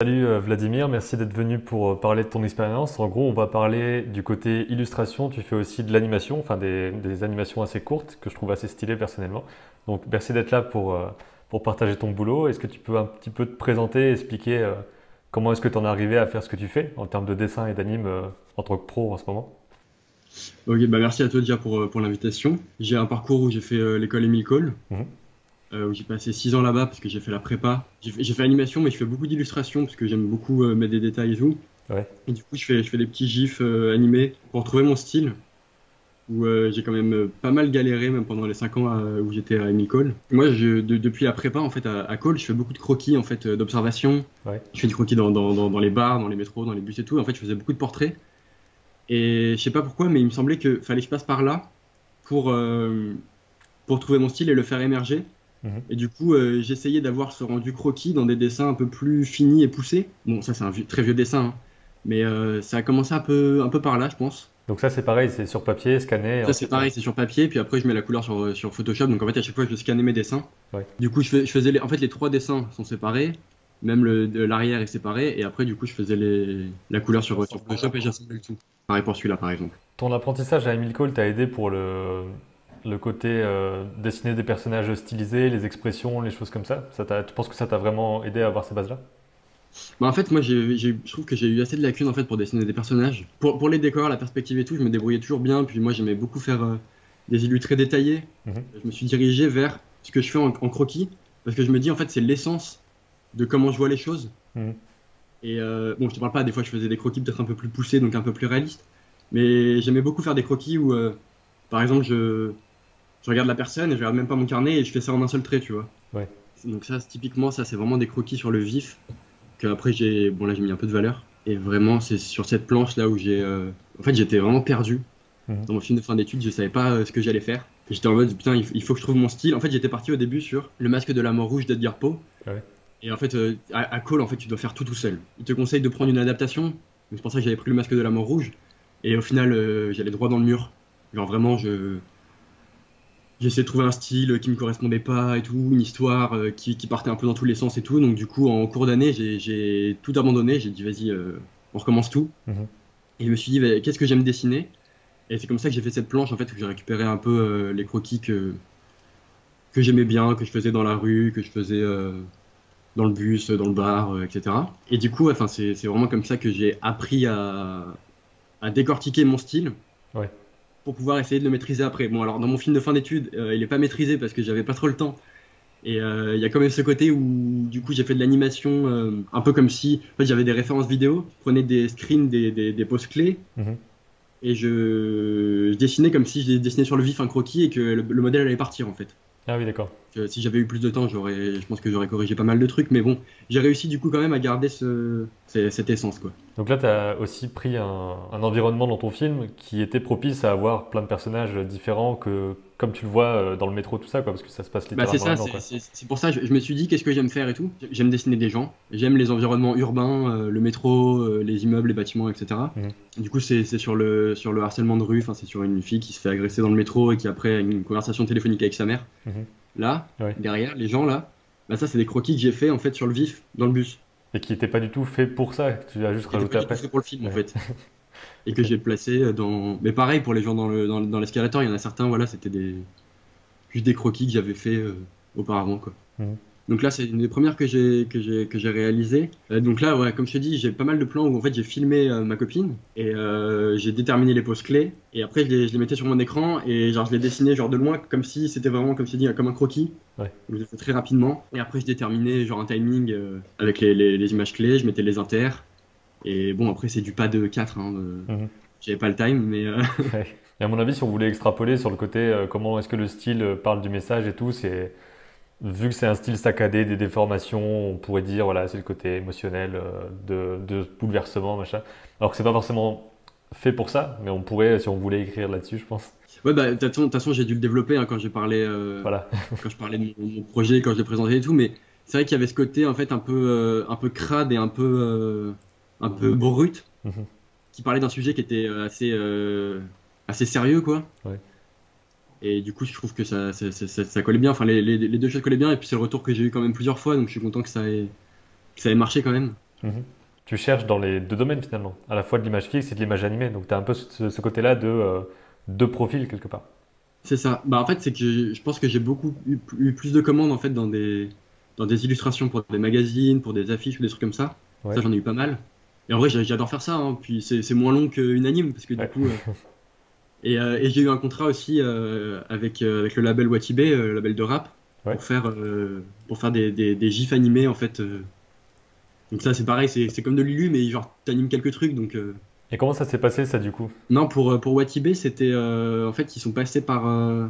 Salut euh, Vladimir, merci d'être venu pour euh, parler de ton expérience. En gros, on va parler du côté illustration. Tu fais aussi de l'animation, enfin des, des animations assez courtes que je trouve assez stylées personnellement. Donc merci d'être là pour, euh, pour partager ton boulot. Est-ce que tu peux un petit peu te présenter, expliquer comment est-ce que tu en es arrivé à faire ce que tu fais en termes de dessin et d'anime en tant que pro en ce moment? Ok, bah merci à toi déjà pour, pour l'invitation. J'ai un parcours où j'ai fait l'école Émile Cole, Mhm. Euh, où j'ai passé 6 ans là-bas parce que j'ai fait la prépa. J'ai fait, animation, mais je fais beaucoup d'illustrations parce que j'aime beaucoup euh, mettre des détails et tout. Ouais. Et du coup, je fais, je fais des petits gifs euh, animés pour trouver mon style, où euh, j'ai quand même euh, pas mal galéré, même pendant les 5 ans euh, où j'étais à Émile. Moi, je, de- depuis la prépa, en fait, à, à Cole, je fais beaucoup de croquis, en fait, d'observation. Ouais. Je fais des croquis dans, dans, dans, dans les bars, dans les métros, dans les bus et tout. En fait, je faisais beaucoup de portraits. Et je sais pas pourquoi, mais il me semblait que fallait que je passe par là pour, pour trouver mon style et le faire émerger. Et du coup, euh, j'essayais d'avoir ce rendu croquis dans des dessins un peu plus finis et poussés. Bon, ça, c'est un vieux- très vieux dessin, hein. mais euh, ça a commencé un peu, un peu par là, je pense. Donc ça c'est pareil, c'est sur papier, scanné. Ça, c'est pareil, c'est sur papier, puis après, je mets la couleur sur, sur Photoshop. Donc, en fait, à chaque fois, je scannais mes dessins. Ouais. Du coup, je, fais- je faisais les, en fait, les trois dessins sont séparés. Même l'arrière est séparé. Et après, du coup, je faisais les, la couleur sur, sur Photoshop et j'assemblais le tout. Pareil pour celui-là, par exemple. Ton apprentissage à Emile Cole t'a aidé pour le, le côté euh, dessiner des personnages stylisés, les expressions, les choses comme ça. Tu penses que ça t'a vraiment aidé à avoir ces bases-là? Bah, en fait, moi, j'ai- je trouve que j'ai eu assez de lacunes en fait pour dessiner des personnages. Pour, pour les décors, la perspective et tout, je me débrouillais toujours bien. Puis moi, j'aimais beaucoup faire euh, des illus très détaillés. Mhm. Je me suis dirigé vers ce que je fais en, en croquis parce que je me dis en fait, c'est l'essence de comment je vois les choses. Mhm. Et euh, bon, je te parle pas. Des fois, je faisais des croquis peut-être un peu plus poussés, donc un peu plus réalistes. Mais j'aimais beaucoup faire des croquis où, euh, par exemple, je, je regarde la personne et je regarde même pas mon carnet et je fais ça en un seul trait, tu vois. Ouais. Donc ça, typiquement, ça, c'est vraiment des croquis sur le vif que après j'ai bon là j'ai mis un peu de valeur. Et vraiment c'est sur cette planche là où j'ai euh, en fait j'étais vraiment perdu. Mhm. dans mon film de fin d'études je savais pas euh, ce que j'allais faire. J'étais en mode putain il, faut que je trouve mon style. En fait j'étais parti au début sur le masque de la mort rouge d'Edgar Poe. Ouais. et en fait euh, à, à Cole en fait tu dois faire tout tout seul. Il te conseille de prendre une adaptation. C'est pour ça que j'avais pris le masque de la mort rouge. Et au final j'allais droit dans le mur. Genre vraiment je J'essayais de trouver un style qui me correspondait pas et tout, une histoire euh, qui, qui partait un peu dans tous les sens et tout. Donc du coup, en cours d'année, j'ai- tout abandonné. J'ai dit, vas-y, euh, on recommence tout. Mhm. Et je me suis dit, bah, qu'est-ce que j'aime dessiner? Et c'est comme ça que j'ai fait cette planche, en fait, où j'ai récupéré un peu euh, les croquis que, que j'aimais bien, que je faisais dans la rue, que je faisais euh, dans le bus, dans le bar, euh, etc. Et du coup, enfin, c'est c'est vraiment comme ça que j'ai appris à, à décortiquer mon style Ouais. Pour pouvoir essayer de le maîtriser après. Bon, alors dans mon film de fin d'études, euh, il est pas maîtrisé parce que j'avais pas trop le temps. Et euh, il y a quand même ce côté où, du coup, j'ai fait de l'animation euh, un peu comme si en fait, j'avais des références vidéo, je prenais des screens, des, des, des poses clés, Mhm. et je, je dessinais comme si je dessinais sur le vif un croquis et que le, le modèle allait partir en fait. Ah oui, d'accord. Que si j'avais eu plus de temps, j'aurais, je pense que j'aurais corrigé pas mal de trucs, mais bon, j'ai réussi du coup quand même à garder ce, ce- cette essence quoi. Donc là, tu as aussi pris un, un environnement dans ton film qui était propice à avoir plein de personnages différents que, comme tu le vois euh, dans le métro, tout ça, quoi, parce que ça se passe Bah littéralement c'est ça, c'est- pour ça je, je me suis dit qu'est-ce que j'aime faire et tout? J'aime dessiner des gens, j'aime les environnements urbains, euh, le métro, euh, les immeubles, les bâtiments, etc. Mhm. Du coup c'est sur le, sur le harcèlement de rue, c'est sur une fille qui se fait agresser dans le métro et qui après a une conversation téléphonique avec sa mère. Mhm. Là, Ouais. derrière, les gens là, bah ça c'est des croquis que j'ai fait en fait sur le vif, dans le bus. Et qui n'était pas du tout fait pour ça, tu as juste rajouté pas du après. tout fait pour le film en fait. Et que j'ai placé dans... Mais pareil pour les gens dans le- dans, dans l'escalator, il y en a certains, voilà, c'était des... juste des croquis que j'avais fait euh, auparavant quoi. Mhm. Donc là, c'est une des premières que j'ai que j'ai que j'ai réalisées. Euh, donc là, ouais, comme je te dis, j'ai pas mal de plans où en fait j'ai filmé euh, ma copine et euh, j'ai déterminé les poses clés et après je les, je les mettais sur mon écran et genre je les dessinais genre de loin comme si c'était vraiment comme je dit comme un croquis. Ouais. Donc je le fais très rapidement et après je déterminais genre un timing avec les, les, les images clés, je mettais les inters et bon après c'est du pas de 4 hein, Mhm. J'avais pas le time mais euh, Ouais. Et à mon avis, si on voulait extrapoler sur le côté comment est-ce que le style parle du message et tout, c'est vu que c'est un style saccadé, des déformations, on pourrait dire voilà, c'est le côté émotionnel euh, de, de bouleversement, machin. Alors que c'est pas forcément fait pour ça, mais on pourrait, si on voulait écrire là-dessus, je pense. ouais bah de toute façon- j'ai dû le développer hein, quand j'ai parlé euh, Voilà. quand je parlais de mon, projet, quand je l'ai présenté et tout, mais c'est vrai qu'il y avait ce côté en fait un peu, euh, un peu crade et un peu, un peu brut, Mhm. qui parlait d'un sujet qui était assez, assez sérieux quoi. Ouais. Et du coup, je trouve que ça, ça, ça, collait bien. Enfin, les, les, les deux choses collaient bien. Et puis c'est le retour que j'ai eu quand même plusieurs fois, donc je suis content que ça ait, que ça ait marché quand même. Mhm. Tu cherches dans les deux domaines finalement, à la fois de l'image fixe et de l'image animée. Donc tu as un peu ce, ce côté-là de euh, deux profils quelque part. C'est ça. Bah, en fait, c'est que je, je pense que j'ai beaucoup eu, eu plus de commandes en fait dans des, dans des illustrations pour des magazines, pour des affiches ou des trucs comme ça. Ouais. Ça, j'en ai eu pas mal. Et en vrai, j'a- j'adore faire ça. hein. Puis c'est c'est moins long qu'une anime parce que du Ouais. coup. euh, Et, euh, et j'ai eu un contrat aussi euh, avec, euh, avec le label Watibé, euh, le label de rap, Ouais. pour faire, pour faire des, des, des gifs animés en fait. Donc ça, c'est pareil, c'est comme de l'Ulu, mais genre t'animes quelques trucs. Donc. Et comment ça s'est passé ça du coup? Non, pour pour Watibé, c'était euh, en fait ils sont passés par euh,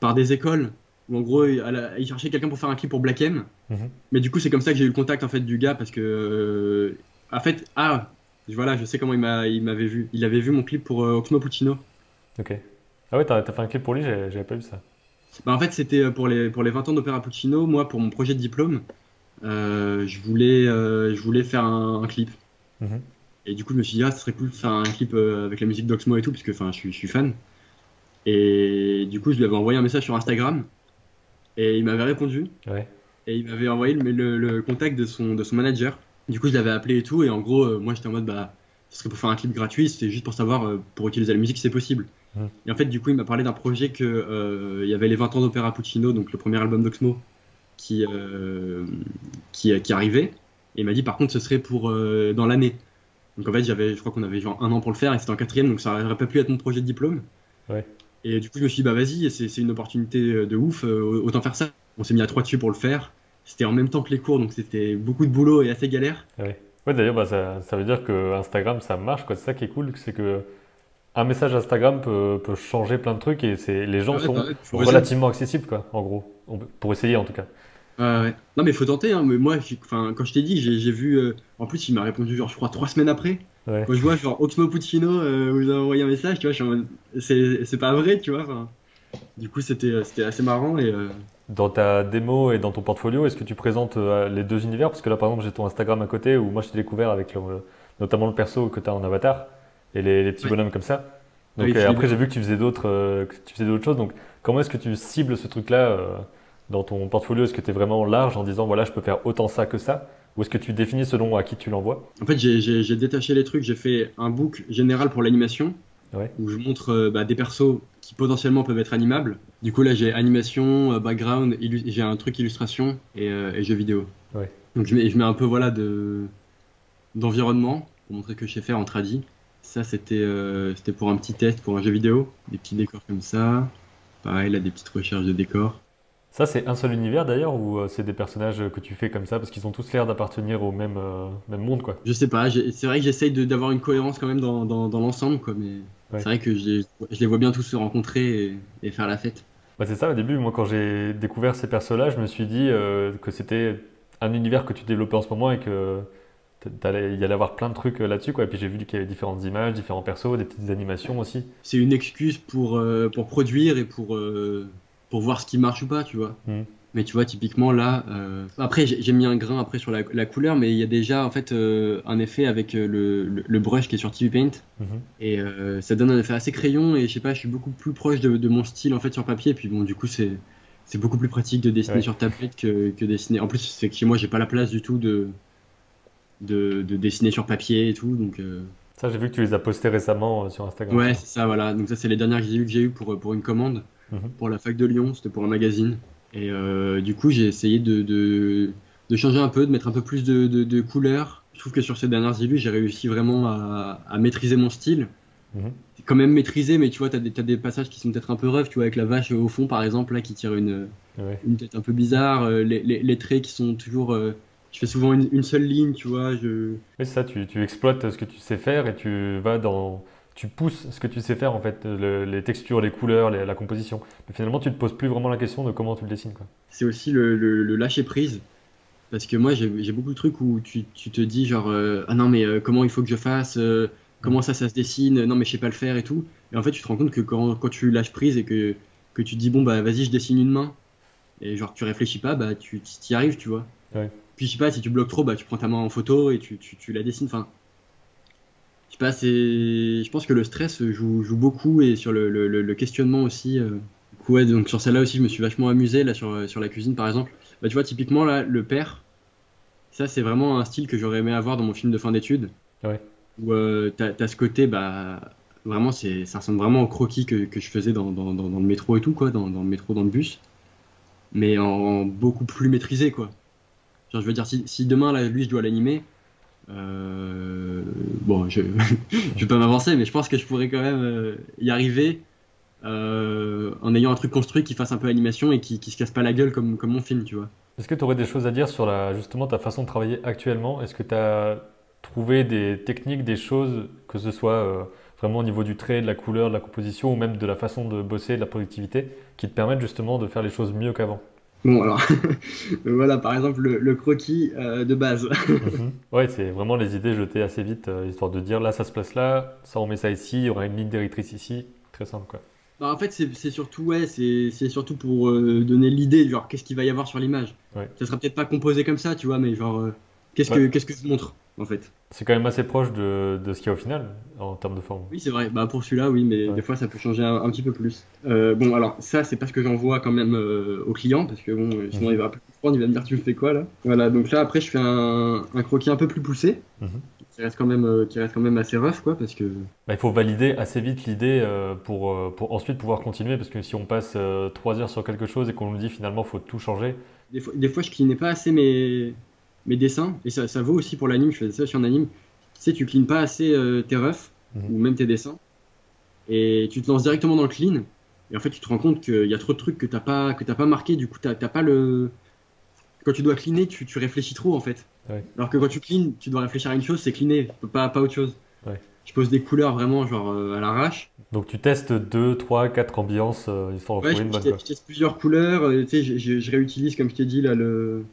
par des écoles où en gros la- ils cherchaient quelqu'un pour faire un clip pour Black M. Mhm. Mais du coup, c'est comme ça que j'ai eu le contact en fait du gars parce que euh, en fait ah voilà, je sais comment il m'a il m'avait vu. Il avait vu mon clip pour Oxmo Puccino. Ok. Ah ouais, t'as as fait un clip pour lui, j'avais pas vu ça. Bah, en fait, c'était euh, pour les, pour les 20 ans d'Opéra Puccino. Moi, pour mon projet de diplôme, euh, je, voulais, euh, je voulais faire un, un clip. Mhm. Et du coup, je me suis dit, ah, ce serait cool de faire un clip euh, avec la musique d'Oxmo et tout, parce que je, suis- je suis fan. Et du coup, je lui avais envoyé un message sur Instagram. Et il m'avait répondu. Ouais. Et il m'avait envoyé le, le- le contact de son, de son manager. Du coup, je l'avais appelé et tout. Et en gros, moi, j'étais en mode, bah, ce serait pour faire un clip gratuit. C'était juste pour savoir, pour utiliser la musique, si c'est possible. Et en fait, du coup, il m'a parlé d'un projet que euh, il y avait les 20 ans d'Opéra Puccino, donc le premier album d'Oxmo, qui, euh, qui, qui arrivait. Et il m'a dit, par contre, ce serait pour euh, dans l'année. Donc en fait, j'avais, je crois qu'on avait genre un an pour le faire et c'était en quatrième, donc ça aurait pas pu être mon projet de diplôme. Ouais. Et du coup, je me suis dit, bah vas-y, c'est une opportunité de ouf, autant faire ça. On s'est mis à trois dessus pour le faire. C'était en même temps que les cours, donc c'était beaucoup de boulot et assez galère. Ouais, ouais d'ailleurs, bah, ça, ça veut dire que Instagram, ça marche, quoi. C'est ça qui est cool, c'est que un message Instagram peut, peut changer plein de trucs et c'est, les gens Ouais, sont bah ouais, faut essayer. relativement accessibles, quoi, en gros. Pour essayer, en tout cas. Ouais. Non, mais faut tenter, hein. Mais moi, quand je t'ai dit, j'ai vu. euh, En plus, il m'a répondu, genre, je crois, trois semaines après. Ouais. Quand je vois, genre, Oxmo Puccino euh, vous a envoyé un message, tu vois, c'est pas vrai, tu vois. Du coup, c'était euh, c'était assez marrant et. euh, Dans ta démo et dans ton portfolio, est-ce que tu présentes les deux univers? Parce que là, par exemple, j'ai ton Instagram à côté où moi, je t'ai découvert avec le- notamment le perso que tu as en avatar et les, les petits bonhommes comme ça. Donc, Oui, euh, après, j'ai vu que tu faisais d'autres euh, que tu faisais d'autres choses. Donc, comment est-ce que tu cibles ce truc-là euh, dans ton portfolio? Est-ce que tu es vraiment large en disant, voilà, je peux faire autant ça que ça? Ou est-ce que tu définis selon à qui tu l'envoies? En fait, j'ai- détaché les trucs, j'ai fait un book général pour l'animation, Ouais. où je montre euh, bah, des persos qui potentiellement peuvent être animables. Du coup, là, j'ai animation, background, j'ai un truc illustration et, et jeux vidéo. Ouais. Donc, je mets, je mets un peu voilà, de d'environnement pour montrer que je sais faire en tradi. Ça, c'était euh, c'était pour un petit test, pour un jeu vidéo. Des petits décors comme ça. Pareil, là, des petites recherches de décors. Ça, c'est un seul univers d'ailleurs, ou euh, c'est des personnages que tu fais comme ça parce qu'ils ont tous l'air d'appartenir au même, euh, même monde, quoi? Je sais pas, c'est vrai que j'essaye d'avoir une cohérence quand même dans, dans, dans l'ensemble, quoi, mais Ouais. c'est vrai que je les, je les vois bien tous se rencontrer et, et faire la fête. Bah, c'est ça, au début, moi, quand j'ai découvert ces persos-là, je me suis dit euh, que c'était un univers que tu développais en ce moment et que il y allait avoir plein de trucs euh, là-dessus, quoi. Et puis j'ai vu qu'il y avait différentes images, différents persos, des petites animations aussi. C'est une excuse pour, euh, pour produire et pour, euh, pour voir ce qui marche ou pas, tu vois. Mhm. Mais tu vois, typiquement là, euh, après j'ai mis un grain après sur la, la couleur, mais il y a déjà en fait un effet avec le, le, le brush qui est sur TV Paint Mhm. et ça donne un effet assez crayon et je sais pas, je suis beaucoup plus proche de, de mon style en fait sur papier. Et puis bon, du coup, c'est c'est beaucoup plus pratique de dessiner Ouais. sur tablette que, que dessiner. En plus, c'est que chez moi, j'ai pas la place du tout de, de, de dessiner sur papier et tout, donc. euh, Ça, j'ai vu que tu les as postés récemment euh, sur Instagram. Ouais, c'est ça, voilà. Donc ça, c'est les dernières eues que j'ai eues pour, pour une commande Mhm. pour la fac de Lyon. C'était pour un magazine. Et euh, du coup, j'ai essayé de, de, de changer un peu, de mettre un peu plus de, de, couleurs. Je trouve que sur ces dernières illus, j'ai réussi vraiment à, à maîtriser mon style. Mhm. Quand même maîtrisé, mais tu vois, t'as des, t'as des passages qui sont peut-être un peu rough, tu vois, avec la vache au fond, par exemple, là, qui tire une, Ouais. une tête un peu bizarre. euh, Les, les, les traits qui sont toujours... je fais souvent une, une seule ligne, tu vois. Je... Oui, c'est ça, tu, tu exploites ce que tu sais faire et tu vas dans. Tu pousses ce que tu sais faire en fait, le- les textures, les couleurs, les- la composition. Mais finalement, tu te poses plus vraiment la question de comment tu le dessines, quoi. c'est aussi le, le- le lâcher prise. Parce que moi, j'ai j'ai beaucoup de trucs où tu, tu te dis, genre, euh, ah non, mais euh, comment il faut que je fasse euh, Comment ça, ça se dessine Non, mais je sais pas le faire et tout. Et en fait, tu te rends compte que quand, quand tu lâches prise et que, que tu te dis, bon, bah vas-y, je dessine une main, et genre, tu réfléchis pas, bah tu y arrives, tu vois. Ouais. Puis, je sais pas, si tu bloques trop, bah tu prends ta main en photo et tu, tu, tu la dessines. Enfin, je sais pas, c'est. Je pense que le stress joue, joue beaucoup et sur le, le, questionnement aussi. euh. Ouais, donc sur celle-là aussi, je me suis vachement amusé, là, sur, sur la cuisine, par exemple. Bah, tu vois, typiquement, là, le père, Ça, c'est vraiment un style que j'aurais aimé avoir dans mon film de fin d'études. Ouais. Où euh, t'as, ce côté, bah, vraiment, c'est, ça ressemble vraiment au croquis que, que je faisais dans, dans, dans, dans le métro et tout, quoi, dans, dans le métro, dans le bus. Mais en, en beaucoup plus maîtrisé, quoi. Je veux dire, si, demain, lui, je dois l'animer, euh, bon, je, je vais pas m'avancer, mais je pense que je pourrais quand même euh, y arriver euh, en ayant un truc construit qui fasse un peu animation et qui, qui se casse pas la gueule comme, mon film, tu vois. Est-ce que tu aurais des choses à dire sur la, justement ta façon de travailler actuellement? Est-ce que tu as trouvé des techniques, des choses, que ce soit vraiment au niveau du trait, de la couleur, de la composition ou même de la façon de bosser, de la productivité, qui te permettent justement de faire les choses mieux qu'avant? Bon, alors, voilà, par exemple, le, le croquis euh, de base. Mhm. Ouais, c'est vraiment les idées jetées assez vite, euh, histoire de dire là, ça se place là, ça on met ça ici, il y aura une ligne directrice ici. Très simple, quoi. Bah, en fait, c'est surtout, ouais, c'est surtout pour euh, donner l'idée, genre, qu'est-ce qu'il va y avoir sur l'image. Ouais. Ça sera peut-être pas composé comme ça, tu vois, mais genre, euh, qu'est-ce Ouais. que, qu'est-ce que je montre, en fait. C'est quand même assez proche de, de ce qu'il y a au final, en termes de forme. Oui, c'est vrai, bah, pour celui-là, oui, mais Ouais. des fois, ça peut changer un, un petit peu plus. Euh, bon, alors, ça, c'est parce que j'envoie quand même euh, au client, parce que bon, euh, sinon, Mhm. il va un peu comprendre, il va me dire, tu me fais quoi, là? Voilà, donc là, après, je fais un, un croquis un peu plus poussé, Mhm. qui reste quand même, euh, qui reste quand même assez rough, quoi, parce que, Bah, il faut valider assez vite l'idée pour, pour ensuite pouvoir continuer, parce que si on passe euh, trois heures sur quelque chose et qu'on nous dit finalement faut tout changer, Des fois, des fois je clinais pas assez mes, mes dessins, et ça, ça vaut aussi pour l'anime, je faisais ça aussi en anime. Tu sais, tu cleans pas assez euh, tes refs, Mhm. ou même tes dessins, et tu te lances directement dans le clean, et en fait, tu te rends compte qu'il y a trop de trucs que t'as pas, que t'as pas marqué, du coup, t'as pas le. Quand tu dois cleaner, tu, tu réfléchis trop, en fait. Ouais. Alors que quand tu clean, tu dois réfléchir à une chose, c'est cleaner, pas, pas autre chose. Ouais. Je pose des couleurs vraiment, genre, euh, à l'arrache. donc tu testes deux, trois, quatre ambiances euh, histoire de Ouais, je, trouver une bonne je teste plusieurs couleurs, euh, tu sais, je, je- je réutilise, comme je t'ai dit, là, le,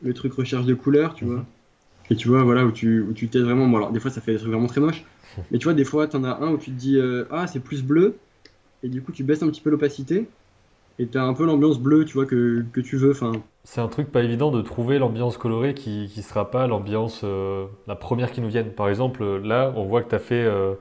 le truc recherche de couleurs, tu Mhm. vois. Et tu vois, voilà, où tu, où tu testes vraiment. Bon, alors, des fois, ça fait des trucs vraiment très moches. Mais tu vois, des fois, t'en as un où tu te dis, euh, ah, c'est plus bleu. Et du coup, tu baisses un petit peu l'opacité. Et t'as un peu l'ambiance bleue, tu vois, que, que tu veux. Enfin, C'est un truc pas évident de trouver l'ambiance colorée qui qui sera pas l'ambiance euh, la première qui nous vienne. Par exemple, là, on voit que tu as fait euh,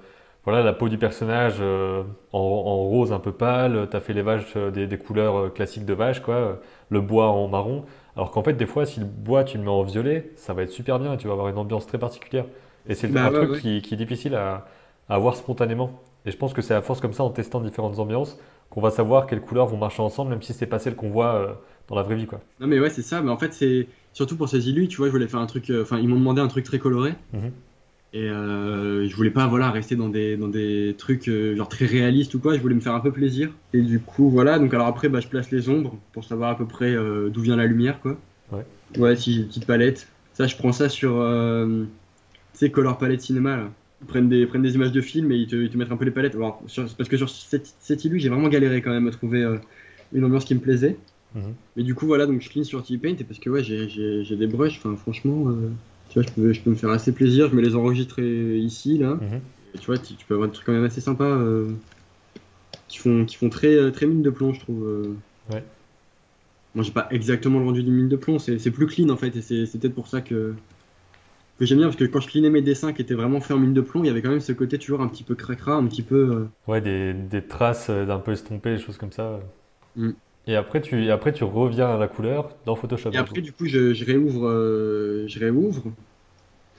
voilà la peau du personnage en, en rose un peu pâle, tu as fait les vaches des, des couleurs classiques de vache quoi, le bois en marron. Alors qu'en fait, des fois, si le bois tu le mets en violet, ça va être super bien et tu vas avoir une ambiance très particulière. Et c'est Bah un ouais, truc ouais. Qui, qui est difficile à, à avoir spontanément. Et je pense que c'est à force comme ça, en testant différentes ambiances, qu'on va savoir quelles couleurs vont marcher ensemble, même si c'est pas celles qu'on voit euh, dans la vraie vie quoi. non, mais ouais, c'est ça. Mais en fait, c'est surtout pour ces illus, tu vois, je voulais faire un truc. euh, Enfin, ils m'ont demandé un truc très coloré. Mhm. Et euh, je voulais pas voilà rester dans des dans des trucs euh, genre très réalistes ou quoi. Je voulais me faire un peu plaisir. Et du coup voilà. Donc alors après bah je place les ombres pour savoir à peu près euh, d'où vient la lumière quoi. Ouais. Ouais si j'ai une petite palette. Ça je prends ça sur tu sais Color Palette Cinéma là. Ils prennent des prennent des images de films et ils te, ils te mettent un peu les palettes. Alors, sur- parce que sur cette cette j'ai vraiment galéré quand même à trouver une ambiance qui me plaisait. Mais du coup voilà donc je clean sur T-Paint parce que ouais j'ai des brushes. Enfin franchement. Tu vois, je peux, je peux me faire assez plaisir, je me les enregistre ici, là. Mhm. Et tu vois, tu, tu peux avoir des trucs quand même assez sympas euh, qui font, qui font très, euh, très mine de plomb, je trouve. euh. Ouais. Moi, j'ai pas exactement le rendu d'une mine de plomb, c'est plus clean en fait, et c'est peut-être pour ça que, que j'aime bien, parce que quand je cleanais mes dessins qui étaient vraiment faits en mine de plomb, il y avait quand même ce côté toujours un petit peu cracra, un petit peu. euh, Ouais, des, des traces d'un peu estompées, des choses comme ça. Mm. Et après tu, après, tu reviens à la couleur dans Photoshop. Et après, du coup, je, je réouvre, euh, je réouvre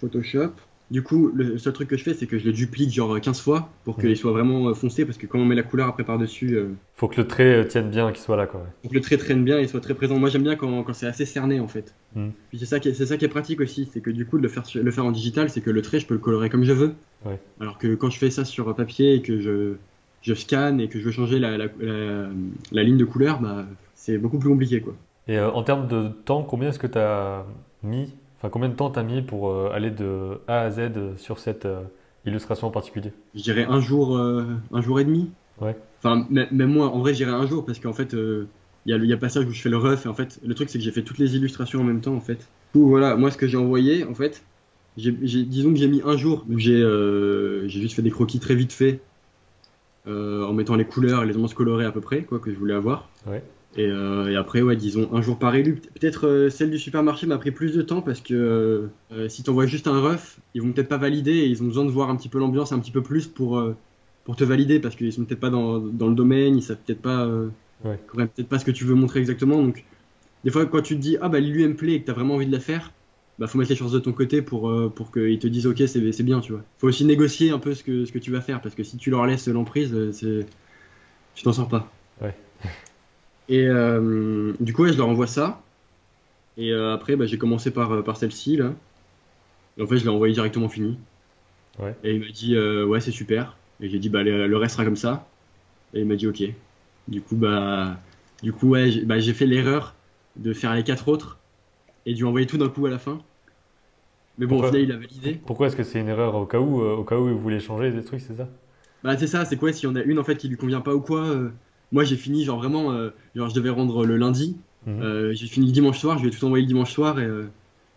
Photoshop. Du coup, le seul truc que je fais, c'est que je le duplique genre 15 fois pour qu'il Mhm. soit vraiment euh, foncé, parce que quand on met la couleur après par-dessus, euh, Faut que le trait euh, tienne bien, qu'il soit là, quoi. pour que le trait traîne bien et soit très présent. Moi, j'aime bien quand, quand c'est assez cerné en fait. Mhm. Puis c'est ça, qui est- c'est ça qui est pratique aussi, c'est que du coup, de le faire, le faire en digital, c'est que le trait, je peux le colorer comme je veux. Ouais. Alors que quand je fais ça sur papier et que je, je scanne et que je veux changer la, la, la, la ligne de couleur, bah, c'est beaucoup plus compliqué quoi. Et euh, en termes de temps, combien est-ce que tu as mis, enfin combien de temps t'as mis pour euh, aller de A à Z euh, sur cette euh, illustration en particulier? Je dirais un jour, un jour et demi. Ouais. Enfin, même moi, en vrai, je dirais un jour parce qu'en fait, il y a le passage où je fais le ref et en fait, le truc c'est que j'ai fait toutes les illustrations en même temps en fait. Du coup, voilà, moi ce que j'ai envoyé en fait, disons que j'ai mis un jour où j'ai juste fait des croquis très vite fait en mettant les couleurs et les ambiances colorées à peu près, quoi, que je voulais avoir. Ouais. Et, euh, et après, ouais, disons un jour par élu. Pe- Peut-être euh, celle du supermarché m'a pris plus de temps parce que euh, euh, si t'envoies juste un ref, ils vont peut-être pas valider et ils ont besoin de voir un petit peu l'ambiance un petit peu plus pour, euh, pour te valider parce qu'ils sont peut-être pas dans, dans le domaine, ils savent peut-être pas, euh, Ouais. peut-être pas ce que tu veux montrer exactement. Donc, des fois, quand tu te dis, ah bah l'ILU me plaît et que t'as vraiment envie de la faire, bah, faut mettre les chances de ton côté pour, euh, pour qu'ils te disent ok c'est bien tu vois. Faut aussi négocier un peu ce que, ce que tu vas faire parce que si tu leur laisses l'emprise, euh, c'est tu t'en sors pas. Ouais. Et euh, du coup ouais, je leur envoie ça. Et euh, après bah, j'ai commencé par, par celle-ci là. Et en fait je l'ai envoyé directement fini. Ouais. Et il m'a dit ouais c'est super. Et j'ai dit bah le, le reste sera comme ça. Et il m'a dit ok. Du coup bah du coup ouais j'ai bah, j'ai fait l'erreur de faire les quatre autres et lui envoyer tout d'un coup à la fin. Mais bon, Pourquoi au final, il a validé. Pourquoi est-ce que c'est une erreur au cas où, euh, au cas où vous voulez changer des trucs, c'est ça? Bah, c'est ça, c'est quoi si on a une en fait qui lui convient pas ou quoi euh, Moi, j'ai fini, genre vraiment, euh, genre je devais rendre le lundi. Mhm. Euh, j'ai fini le dimanche soir, je lui ai tout envoyé le dimanche soir. Et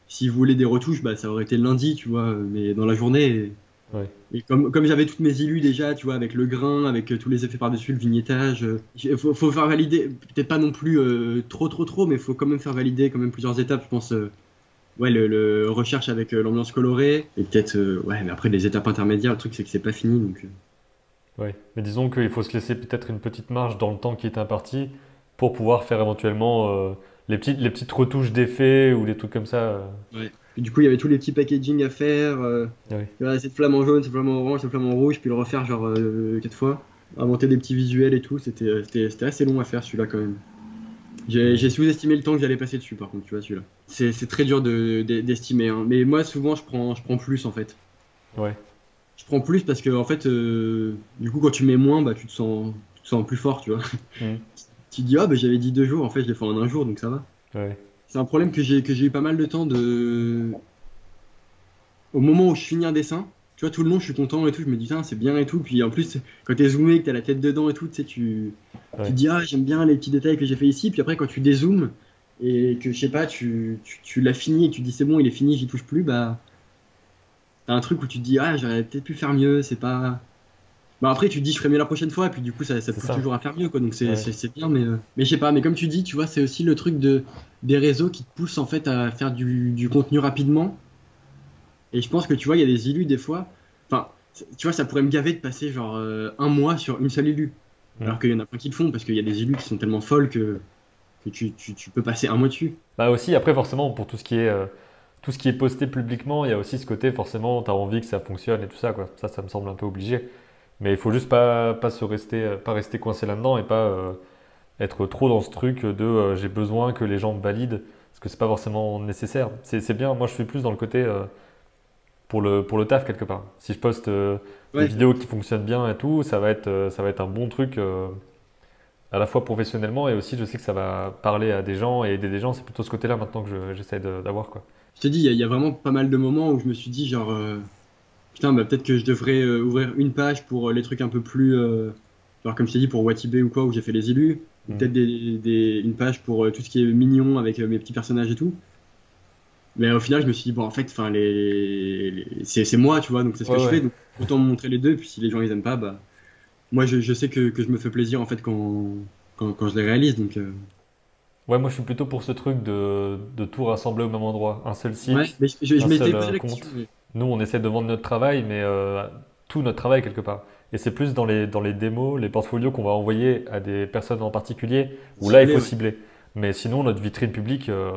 si vous voulez des retouches, bah ça aurait été le lundi, tu vois, mais dans la journée. Et, Ouais. et comme, comme j'avais toutes mes illus déjà, tu vois, avec le grain, avec euh, tous les effets par-dessus, le vignettage, euh, il faut, faut faire valider, peut-être pas non plus euh, trop, trop, trop, mais faut quand même faire valider quand même plusieurs étapes, je pense. ouais, le, le recherche avec l'ambiance colorée, et peut-être, ouais, mais après les étapes intermédiaires, le truc c'est que c'est pas fini, donc. Ouais. Mais disons qu'il faut se laisser peut-être une petite marge dans le temps qui est imparti pour pouvoir faire éventuellement les petites, les petites retouches d'effets ou des trucs comme ça. euh. Du coup, il y avait tous les petits packaging à faire. Euh, Oui. voilà, cette flamme en jaune, cette flamme en orange, cette flamme en rouge, puis le refaire genre euh, quatre fois. Inventer des petits visuels et tout. C'était euh, assez long à faire celui-là quand même. J'ai sous-estimé le temps que j'allais passer dessus par contre, tu vois, celui-là. C'est très dur de- de- d'estimer. hein. Mais moi, souvent, je prends, je prends plus en fait. Ouais. Je prends plus parce que, en fait, euh, du coup, quand tu mets moins, bah, tu te sens, tu te sens plus fort, tu vois. Tu te dis, ah, bah, j'avais dit deux jours, en fait, je l'ai fait en un jour, donc ça va. Ouais. C'est un problème que j'ai que j'ai eu pas mal de temps de. Au moment où je finis un dessin, tu vois, tout le long, je suis content et tout, je me dis, putain, c'est bien et tout. Puis en plus, quand t'es zoomé, que t'as la tête dedans et tout, tu sais, tu, Ouais. tu te dis, ah, j'aime bien les petits détails que j'ai fait ici. Puis après, quand tu dézoomes et que, je sais pas, tu, tu, tu l'as fini et tu te dis, c'est bon, il est fini, j'y touche plus, bah. T'as un truc où tu te dis, ah, j'aurais peut-être pu faire mieux, c'est pas. Bah après, tu te dis, je ferai mieux la prochaine fois, et puis du coup, ça, ça pousse ça. toujours à faire mieux, quoi. Donc c'est Ouais. c'est- c'est bien, mais, euh, mais je sais pas, mais comme tu dis, tu vois, c'est aussi le truc de, des réseaux qui te poussent en fait à faire du, du contenu rapidement. Et je pense que tu vois, il y a des illus des fois. Enfin, tu vois, ça pourrait me gaver de passer genre euh, un mois sur une seule. Mhm. Alors qu'il y en a plein qui le font, parce qu'il y a des illus qui sont tellement folles que, que tu, tu, tu peux passer un mois dessus. Bah aussi, après, forcément, pour tout ce qui est, euh, tout ce qui est posté publiquement, il y a aussi ce côté, forcément, tu as envie que ça fonctionne et tout ça, quoi. Ça, ça me semble un peu obligé. Mais il faut juste pas, pas se rester, euh, pas rester coincé là-dedans et pas euh, être trop dans ce truc de euh, j'ai besoin que les gens me valident, parce que c'est pas forcément nécessaire. C'est bien, moi je suis plus dans le côté euh, pour le, pour le taf quelque part. Si je poste euh, Ouais. des vidéos qui fonctionnent bien et tout, ça va être, ça va être un bon truc à la fois professionnellement et aussi je sais que ça va parler à des gens et aider des gens. C'est plutôt ce côté-là maintenant que je- j'essaie d'avoir quoi. Je te dis, il y, a- il y a vraiment pas mal de moments où je me suis dit, genre, putain, bah, peut-être que je devrais ouvrir une page pour les trucs un peu plus. genre, comme je t'ai dit, pour Watibé ou quoi, où j'ai fait les élus. Peut-être des, des- une page pour euh, tout ce qui est mignon avec euh, mes petits personnages et tout. Mais au final, je me suis dit, bon, en fait, enfin, les, les- c'est moi, tu vois, donc c'est ce que Ouais, je ouais. fais. Donc, autant me montrer les deux, puis si les gens ils aiment pas, bah. Moi, je, je sais que, que je me fais plaisir, en fait, quand, quand, quand je les réalise. Donc, euh, Ouais, moi je suis plutôt pour ce truc de, de tout rassembler au même endroit. Un seul site. ouais, mais je, je, je un m'étais seul, euh, compte. Nous, on essaie de vendre notre travail, mais euh, tout notre travail quelque part. Et c'est plus dans les, dans les démos, les portfolios qu'on va envoyer à des personnes en particulier, où là, il faut cibler. Mais sinon, notre vitrine publique, euh,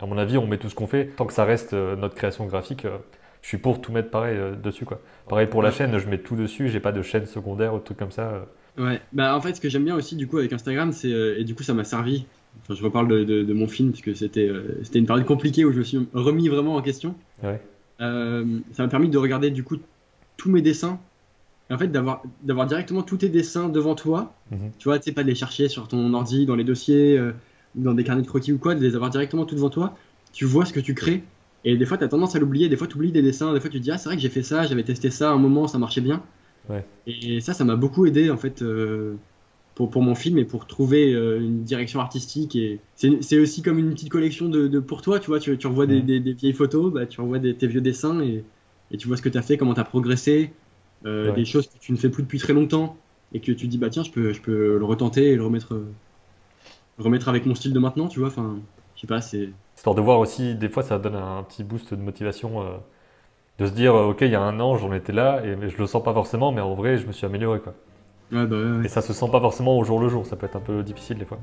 à mon avis, on met tout ce qu'on fait. Tant que ça reste euh, notre création graphique, euh, je suis pour tout mettre pareil dessus. Quoi. Pareil pour la chaîne, je mets tout dessus, j'ai pas de chaîne secondaire ou de trucs comme ça. Ouais, bah en fait, ce que j'aime bien aussi du coup avec Instagram, c'est et du coup ça m'a servi. Enfin, je reparle de, de, de mon film parce que c'était c'était une période compliquée où je me suis remis vraiment en question. Ouais. Ça m'a permis de regarder du coup tous mes dessins. Et en fait, d'avoir directement tous tes dessins devant toi. Mhm. Tu vois, tu sais pas de les chercher sur ton ordi, dans les dossiers, euh, dans des carnets de croquis ou quoi, de les avoir directement tout devant toi. Tu vois ce que tu crées. Et des fois, tu as tendance à l'oublier. Des fois, tu oublies des dessins. Des fois, tu te dis, ah, c'est vrai que j'ai fait ça, j'avais testé ça à un moment, ça marchait bien. Ouais. Et ça, ça m'a beaucoup aidé en fait euh, pour, pour mon film et pour trouver euh, une direction artistique. Et c'est aussi comme une petite collection de, de pour toi, tu vois. Tu, tu revois des, des, des vieilles photos, bah, tu revois des, tes vieux dessins et, et tu vois ce que tu as fait, comment tu as progressé, euh, Ouais. des choses que tu ne fais plus depuis très longtemps et que tu dis, bah tiens, je peux, je peux le retenter et le remettre, euh, le remettre avec mon style de maintenant, tu vois. Enfin, je sais pas, c'est. Histoire de voir aussi, des fois, ça donne un petit boost de motivation. euh, de se dire, ok, il y a un an, j'en étais là, et mais je le sens pas forcément, mais en vrai, je me suis amélioré. Quoi. Ouais, bah ouais. Et ça se sent pas forcément au jour le jour, ça peut être un peu difficile des fois.